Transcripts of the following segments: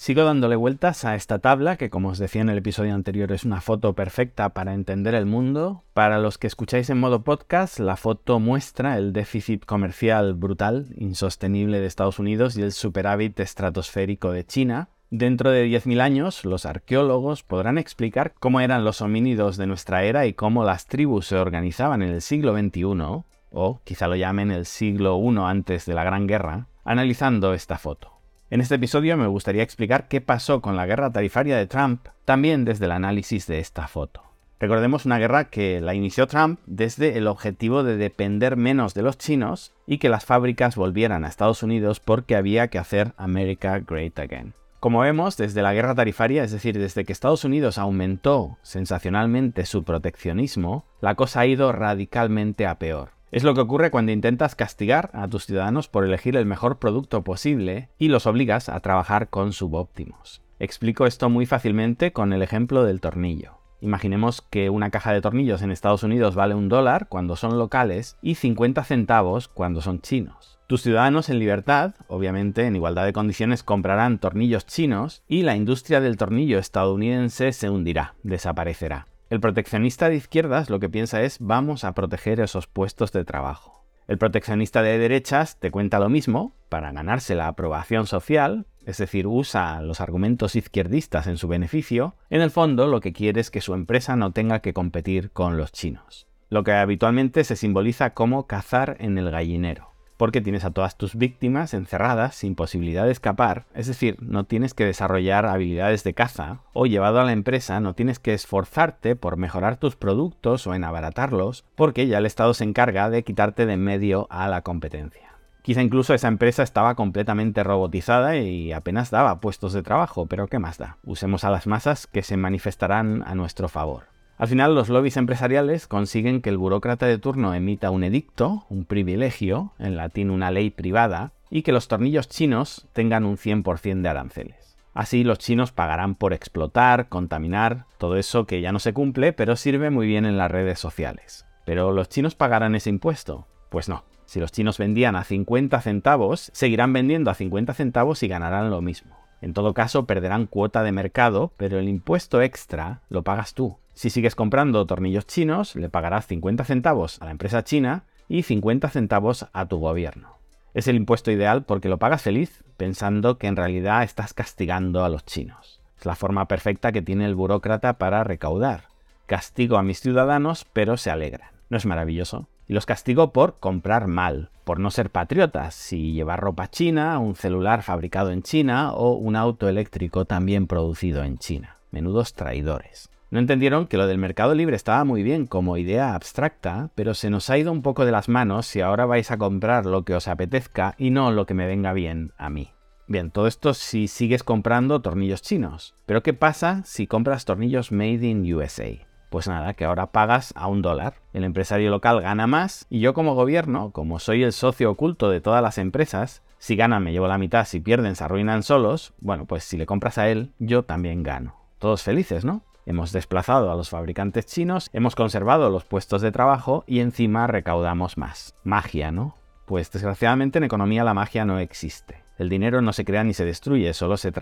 Sigo dándole vueltas a esta tabla que, como os decía en el episodio anterior, es una foto perfecta para entender el mundo. Para los que escucháis en modo podcast, la foto muestra el déficit comercial brutal, insostenible de Estados Unidos y el superávit estratosférico de China. Dentro de 10.000 años, los arqueólogos podrán explicar cómo eran los homínidos de nuestra era y cómo las tribus se organizaban en el siglo XXI, o quizá lo llamen el siglo I antes de la Gran Guerra, analizando esta foto. En este episodio me gustaría explicar qué pasó con la guerra tarifaria de Trump, también desde el análisis de esta foto. Recordemos una guerra que la inició Trump desde el objetivo de depender menos de los chinos y que las fábricas volvieran a Estados Unidos porque había que hacer America Great Again. Como vemos, desde la guerra tarifaria, es decir, desde que Estados Unidos aumentó sensacionalmente su proteccionismo, la cosa ha ido radicalmente a peor. Es lo que ocurre cuando intentas castigar a tus ciudadanos por elegir el mejor producto posible y los obligas a trabajar con subóptimos. Explico esto muy fácilmente con el ejemplo del tornillo. Imaginemos que una caja de tornillos en Estados Unidos vale un dólar cuando son locales y 50 centavos cuando son chinos. Tus ciudadanos en libertad, obviamente en igualdad de condiciones, comprarán tornillos chinos y la industria del tornillo estadounidense se hundirá, desaparecerá. El proteccionista de izquierdas lo que piensa es vamos a proteger esos puestos de trabajo. El proteccionista de derechas te cuenta lo mismo para ganarse la aprobación social, es decir, usa los argumentos izquierdistas en su beneficio, en el fondo lo que quiere es que su empresa no tenga que competir con los chinos, lo que habitualmente se simboliza como cazar en el gallinero porque tienes a todas tus víctimas encerradas sin posibilidad de escapar, es decir, no tienes que desarrollar habilidades de caza, o llevado a la empresa no tienes que esforzarte por mejorar tus productos o en abaratarlos, porque ya el Estado se encarga de quitarte de en medio a la competencia. Quizá incluso esa empresa estaba completamente robotizada y apenas daba puestos de trabajo, pero ¿qué más da? Usemos a las masas que se manifestarán a nuestro favor. Al final, los lobbies empresariales consiguen que el burócrata de turno emita un edicto, un privilegio, en latín una ley privada, y que los tornillos chinos tengan un 100% de aranceles. Así los chinos pagarán por explotar, contaminar, todo eso que ya no se cumple, pero sirve muy bien en las redes sociales. ¿Pero los chinos pagarán ese impuesto? Pues no. Si los chinos vendían a 50 centavos, seguirán vendiendo a 50 centavos y ganarán lo mismo. En todo caso, perderán cuota de mercado, pero el impuesto extra lo pagas tú. Si sigues comprando tornillos chinos, le pagarás 50 centavos a la empresa china y 50 centavos a tu gobierno. Es el impuesto ideal porque lo pagas feliz, pensando que en realidad estás castigando a los chinos. Es la forma perfecta que tiene el burócrata para recaudar. Castigo a mis ciudadanos, pero se alegran. ¿No es maravilloso? Y los castigo por comprar mal, por no ser patriotas, y llevar ropa china, un celular fabricado en China o un auto eléctrico también producido en China. Menudos traidores. No entendieron que lo del mercado libre estaba muy bien como idea abstracta, pero se nos ha ido un poco de las manos si ahora vais a comprar lo que os apetezca y no lo que me venga bien a mí. Bien, todo esto si sigues comprando tornillos chinos. Pero ¿qué pasa si compras tornillos made in USA? Pues nada, que ahora pagas a un dólar. El empresario local gana más y yo como gobierno, como soy el socio oculto de todas las empresas, si ganan me llevo la mitad, si pierden se arruinan solos, bueno, pues si le compras a él, yo también gano. Todos felices, ¿no? Hemos desplazado a los fabricantes chinos, hemos conservado los puestos de trabajo y encima recaudamos más. Magia, ¿no? Pues desgraciadamente en economía la magia no existe. El dinero no se crea ni se destruye, solo se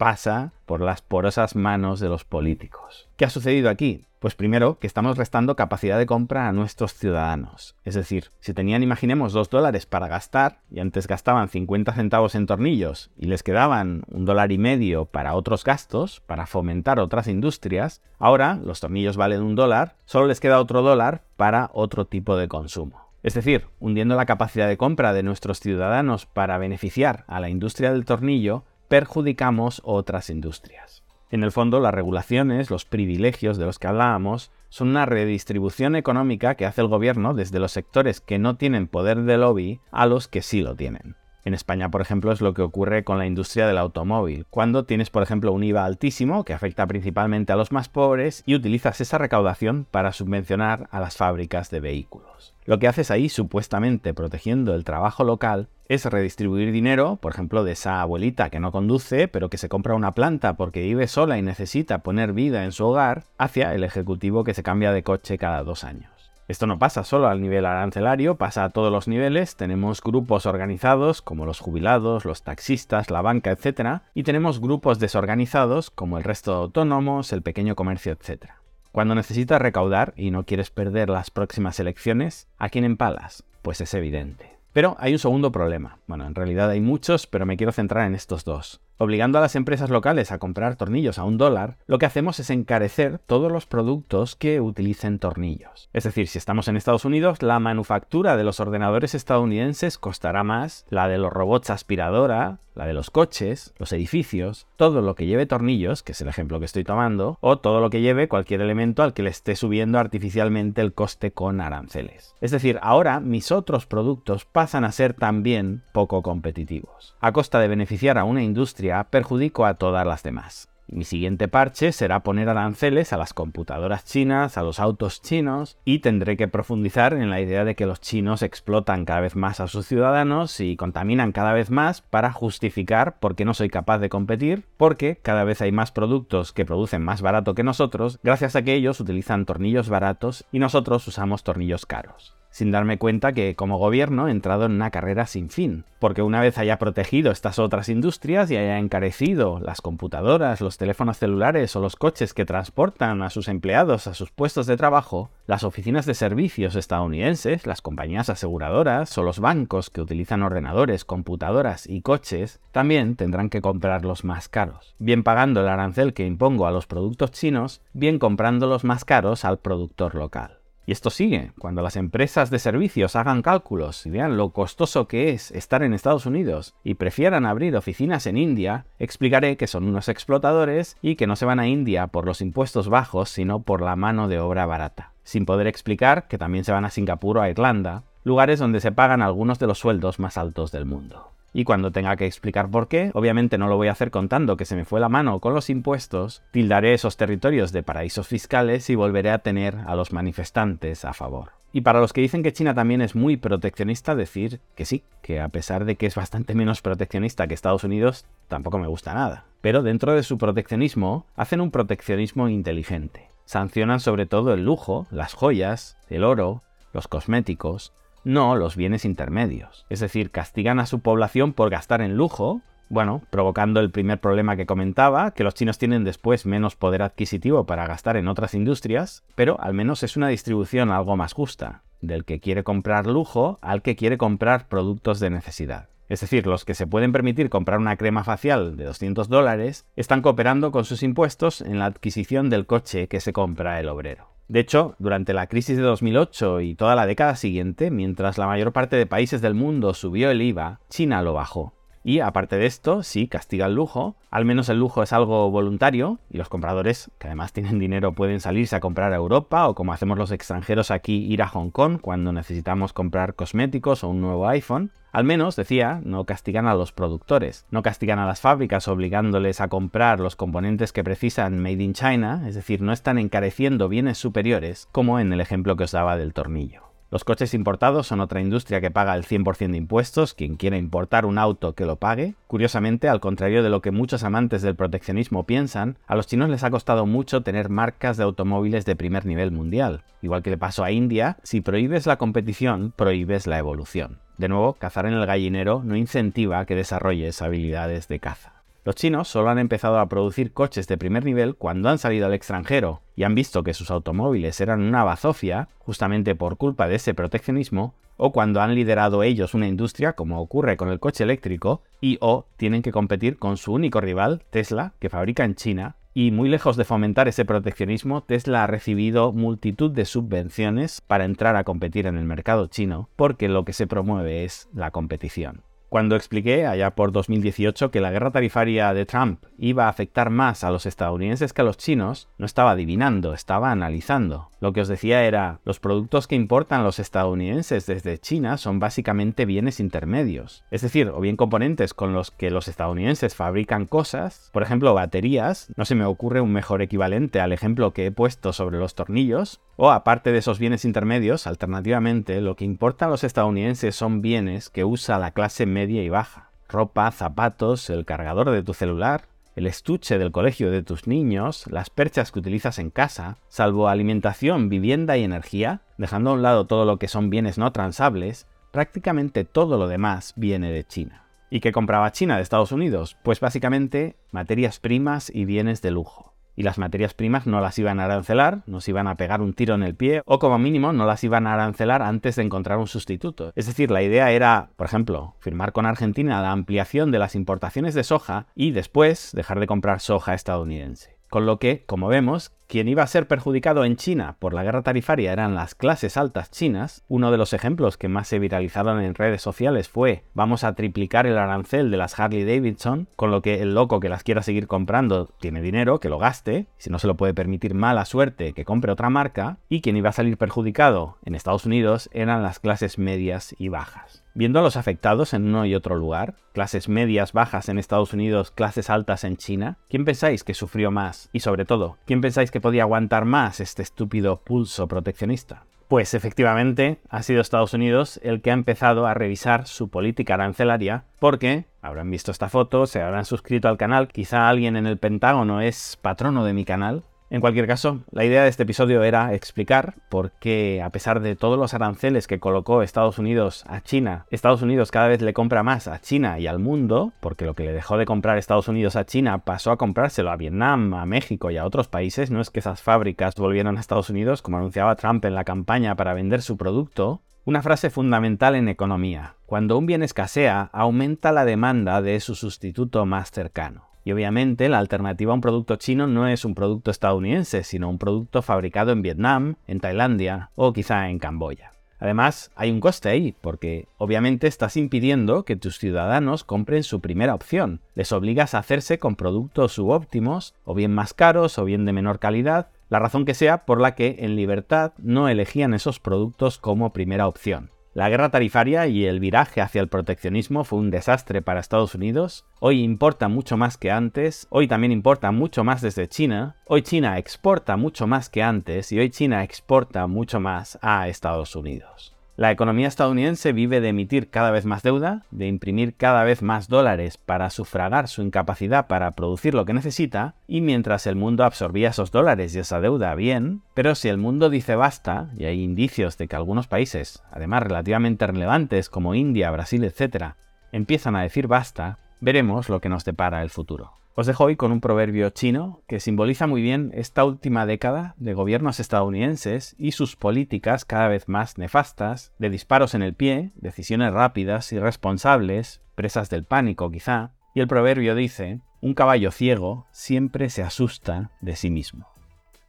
traspasa por las porosas manos de los políticos. ¿Qué ha sucedido aquí? Pues primero, que estamos restando capacidad de compra a nuestros ciudadanos. Es decir, si tenían, imaginemos, dos dólares para gastar, y antes gastaban 50 centavos en tornillos, y les quedaban un dólar y medio para otros gastos, para fomentar otras industrias, ahora los tornillos valen un dólar, solo les queda otro dólar para otro tipo de consumo. Es decir, hundiendo la capacidad de compra de nuestros ciudadanos para beneficiar a la industria del tornillo, perjudicamos otras industrias. En el fondo, las regulaciones, los privilegios de los que hablábamos, son una redistribución económica que hace el gobierno desde los sectores que no tienen poder de lobby a los que sí lo tienen. En España, por ejemplo, es lo que ocurre con la industria del automóvil. Cuando tienes, por ejemplo, un IVA altísimo que afecta principalmente a los más pobres y utilizas esa recaudación para subvencionar a las fábricas de vehículos. Lo que haces ahí, supuestamente protegiendo el trabajo local, es redistribuir dinero, por ejemplo, de esa abuelita que no conduce, pero que se compra una planta porque vive sola y necesita poner vida en su hogar, hacia el ejecutivo que se cambia de coche cada dos años. Esto no pasa solo al nivel arancelario, pasa a todos los niveles. Tenemos grupos organizados como los jubilados, los taxistas, la banca, etc. Y tenemos grupos desorganizados como el resto de autónomos, el pequeño comercio, etc. Cuando necesitas recaudar y no quieres perder las próximas elecciones, ¿a quién empalas? Pues es evidente. Pero hay un segundo problema. Bueno, en realidad hay muchos, pero me quiero centrar en estos dos. Obligando a las empresas locales a comprar tornillos a un dólar, lo que hacemos es encarecer todos los productos que utilicen tornillos. Es decir, si estamos en Estados Unidos, la manufactura de los ordenadores estadounidenses costará más, la de los robots aspiradora, la de los coches, los edificios, todo lo que lleve tornillos, que es el ejemplo que estoy tomando, o todo lo que lleve cualquier elemento al que le esté subiendo artificialmente el coste con aranceles. Es decir, ahora mis otros productos pasan a ser también poco competitivos, a costa de beneficiar a una industria perjudico a todas las demás. Mi siguiente parche será poner aranceles a las computadoras chinas, a los autos chinos y tendré que profundizar en la idea de que los chinos explotan cada vez más a sus ciudadanos y contaminan cada vez más para justificar por qué no soy capaz de competir, porque cada vez hay más productos que producen más barato que nosotros gracias a que ellos utilizan tornillos baratos y nosotros usamos tornillos caros sin darme cuenta que como gobierno he entrado en una carrera sin fin, porque una vez haya protegido estas otras industrias y haya encarecido las computadoras, los teléfonos celulares o los coches que transportan a sus empleados a sus puestos de trabajo, las oficinas de servicios estadounidenses, las compañías aseguradoras o los bancos que utilizan ordenadores, computadoras y coches también tendrán que comprarlos más caros, bien pagando el arancel que impongo a los productos chinos, bien comprándolos más caros al productor local. Y esto sigue. Cuando las empresas de servicios hagan cálculos y vean lo costoso que es estar en Estados Unidos y prefieran abrir oficinas en India, explicaré que son unos explotadores y que no se van a India por los impuestos bajos, sino por la mano de obra barata. Sin poder explicar que también se van a Singapur o a Irlanda, lugares donde se pagan algunos de los sueldos más altos del mundo. Y cuando tenga que explicar por qué, obviamente no lo voy a hacer contando que se me fue la mano con los impuestos, tildaré esos territorios de paraísos fiscales y volveré a tener a los manifestantes a favor. Y para los que dicen que China también es muy proteccionista, decir que sí, que a pesar de que es bastante menos proteccionista que Estados Unidos, tampoco me gusta nada. Pero dentro de su proteccionismo, hacen un proteccionismo inteligente. Sancionan sobre todo el lujo, las joyas, el oro, los cosméticos, no los bienes intermedios. Es decir, castigan a su población por gastar en lujo, bueno, provocando el primer problema que comentaba, que los chinos tienen después menos poder adquisitivo para gastar en otras industrias, pero al menos es una distribución algo más justa, del que quiere comprar lujo al que quiere comprar productos de necesidad. Es decir, los que se pueden permitir comprar una crema facial de 200 dólares están cooperando con sus impuestos en la adquisición del coche que se compra el obrero. De hecho, durante la crisis de 2008 y toda la década siguiente, mientras la mayor parte de países del mundo subió el IVA, China lo bajó. Y aparte de esto, sí, castiga el lujo, al menos el lujo es algo voluntario y los compradores, que además tienen dinero, pueden salirse a comprar a Europa o como hacemos los extranjeros aquí, ir a Hong Kong cuando necesitamos comprar cosméticos o un nuevo iPhone. Al menos, decía, no castigan a los productores, no castigan a las fábricas obligándoles a comprar los componentes que precisan made in China, es decir, no están encareciendo bienes superiores, como en el ejemplo que os daba del tornillo. Los coches importados son otra industria que paga el 100% de impuestos, quien quiera importar un auto que lo pague. Curiosamente, al contrario de lo que muchos amantes del proteccionismo piensan, a los chinos les ha costado mucho tener marcas de automóviles de primer nivel mundial. Igual que le pasó a India, si prohíbes la competición, prohíbes la evolución. De nuevo, cazar en el gallinero no incentiva que desarrolles habilidades de caza. Los chinos solo han empezado a producir coches de primer nivel cuando han salido al extranjero y han visto que sus automóviles eran una bazofia, justamente por culpa de ese proteccionismo, o cuando han liderado ellos una industria, como ocurre con el coche eléctrico, y o tienen que competir con su único rival, Tesla, que fabrica en China, y muy lejos de fomentar ese proteccionismo, Tesla ha recibido multitud de subvenciones para entrar a competir en el mercado chino, porque lo que se promueve es la competición. Cuando expliqué allá por 2018 que la guerra tarifaria de Trump iba a afectar más a los estadounidenses que a los chinos, no estaba adivinando, estaba analizando. Lo que os decía era, los productos que importan los estadounidenses desde China son básicamente bienes intermedios, es decir, o bien componentes con los que los estadounidenses fabrican cosas, por ejemplo baterías, no se me ocurre un mejor equivalente al ejemplo que he puesto sobre los tornillos, o aparte de esos bienes intermedios, alternativamente, lo que importa a los estadounidenses son bienes que usa la clase media y baja. Ropa, zapatos, el cargador de tu celular, el estuche del colegio de tus niños, las perchas que utilizas en casa, salvo alimentación, vivienda y energía, dejando a un lado todo lo que son bienes no transables, prácticamente todo lo demás viene de China. ¿Y qué compraba China de Estados Unidos? Pues básicamente materias primas y bienes de lujo y las materias primas no las iban a arancelar, nos iban a pegar un tiro en el pie o como mínimo no las iban a arancelar antes de encontrar un sustituto. Es decir, la idea era, por ejemplo, firmar con Argentina la ampliación de las importaciones de soja y después dejar de comprar soja estadounidense. Con lo que, como vemos, quien iba a ser perjudicado en China por la guerra tarifaria eran las clases altas chinas. Uno de los ejemplos que más se viralizaron en redes sociales fue vamos a triplicar el arancel de las Harley Davidson, con lo que el loco que las quiera seguir comprando tiene dinero, que lo gaste, si no se lo puede permitir mala suerte, que compre otra marca, y quien iba a salir perjudicado en Estados Unidos eran las clases medias y bajas. Viendo a los afectados en uno y otro lugar, clases medias bajas en Estados Unidos, clases altas en China, ¿quién pensáis que sufrió más? Y sobre todo, ¿quién pensáis que podía aguantar más este estúpido pulso proteccionista? Pues efectivamente ha sido Estados Unidos el que ha empezado a revisar su política arancelaria porque habrán visto esta foto, se habrán suscrito al canal, quizá alguien en el Pentágono es patrono de mi canal en cualquier caso, la idea de este episodio era explicar por qué, a pesar de todos los aranceles que colocó Estados Unidos a China, Estados Unidos cada vez le compra más a China y al mundo, porque lo que le dejó de comprar Estados Unidos a China pasó a comprárselo a Vietnam, a México y a otros países. No es que esas fábricas volvieran a Estados Unidos, como anunciaba Trump en la campaña para vender su producto, una frase fundamental en economía. Cuando un bien escasea, aumenta la demanda de su sustituto más cercano. Y obviamente la alternativa a un producto chino no es un producto estadounidense, sino un producto fabricado en Vietnam, en Tailandia o quizá en Camboya. Además, hay un coste ahí, porque obviamente estás impidiendo que tus ciudadanos compren su primera opción. Les obligas a hacerse con productos subóptimos, o bien más caros, o bien de menor calidad, la razón que sea por la que en libertad no elegían esos productos como primera opción. La guerra tarifaria y el viraje hacia el proteccionismo fue un desastre para Estados Unidos. Hoy importa mucho más que antes, hoy también importa mucho más desde China, hoy China exporta mucho más que antes y hoy China exporta mucho más a Estados Unidos. La economía estadounidense vive de emitir cada vez más deuda, de imprimir cada vez más dólares para sufragar su incapacidad para producir lo que necesita, y mientras el mundo absorbía esos dólares y esa deuda, bien, pero si el mundo dice basta, y hay indicios de que algunos países, además relativamente relevantes como India, Brasil, etc., empiezan a decir basta, veremos lo que nos depara el futuro. Os dejo hoy con un proverbio chino que simboliza muy bien esta última década de gobiernos estadounidenses y sus políticas cada vez más nefastas, de disparos en el pie, decisiones rápidas, irresponsables, presas del pánico quizá, y el proverbio dice, un caballo ciego siempre se asusta de sí mismo.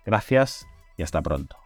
Gracias y hasta pronto.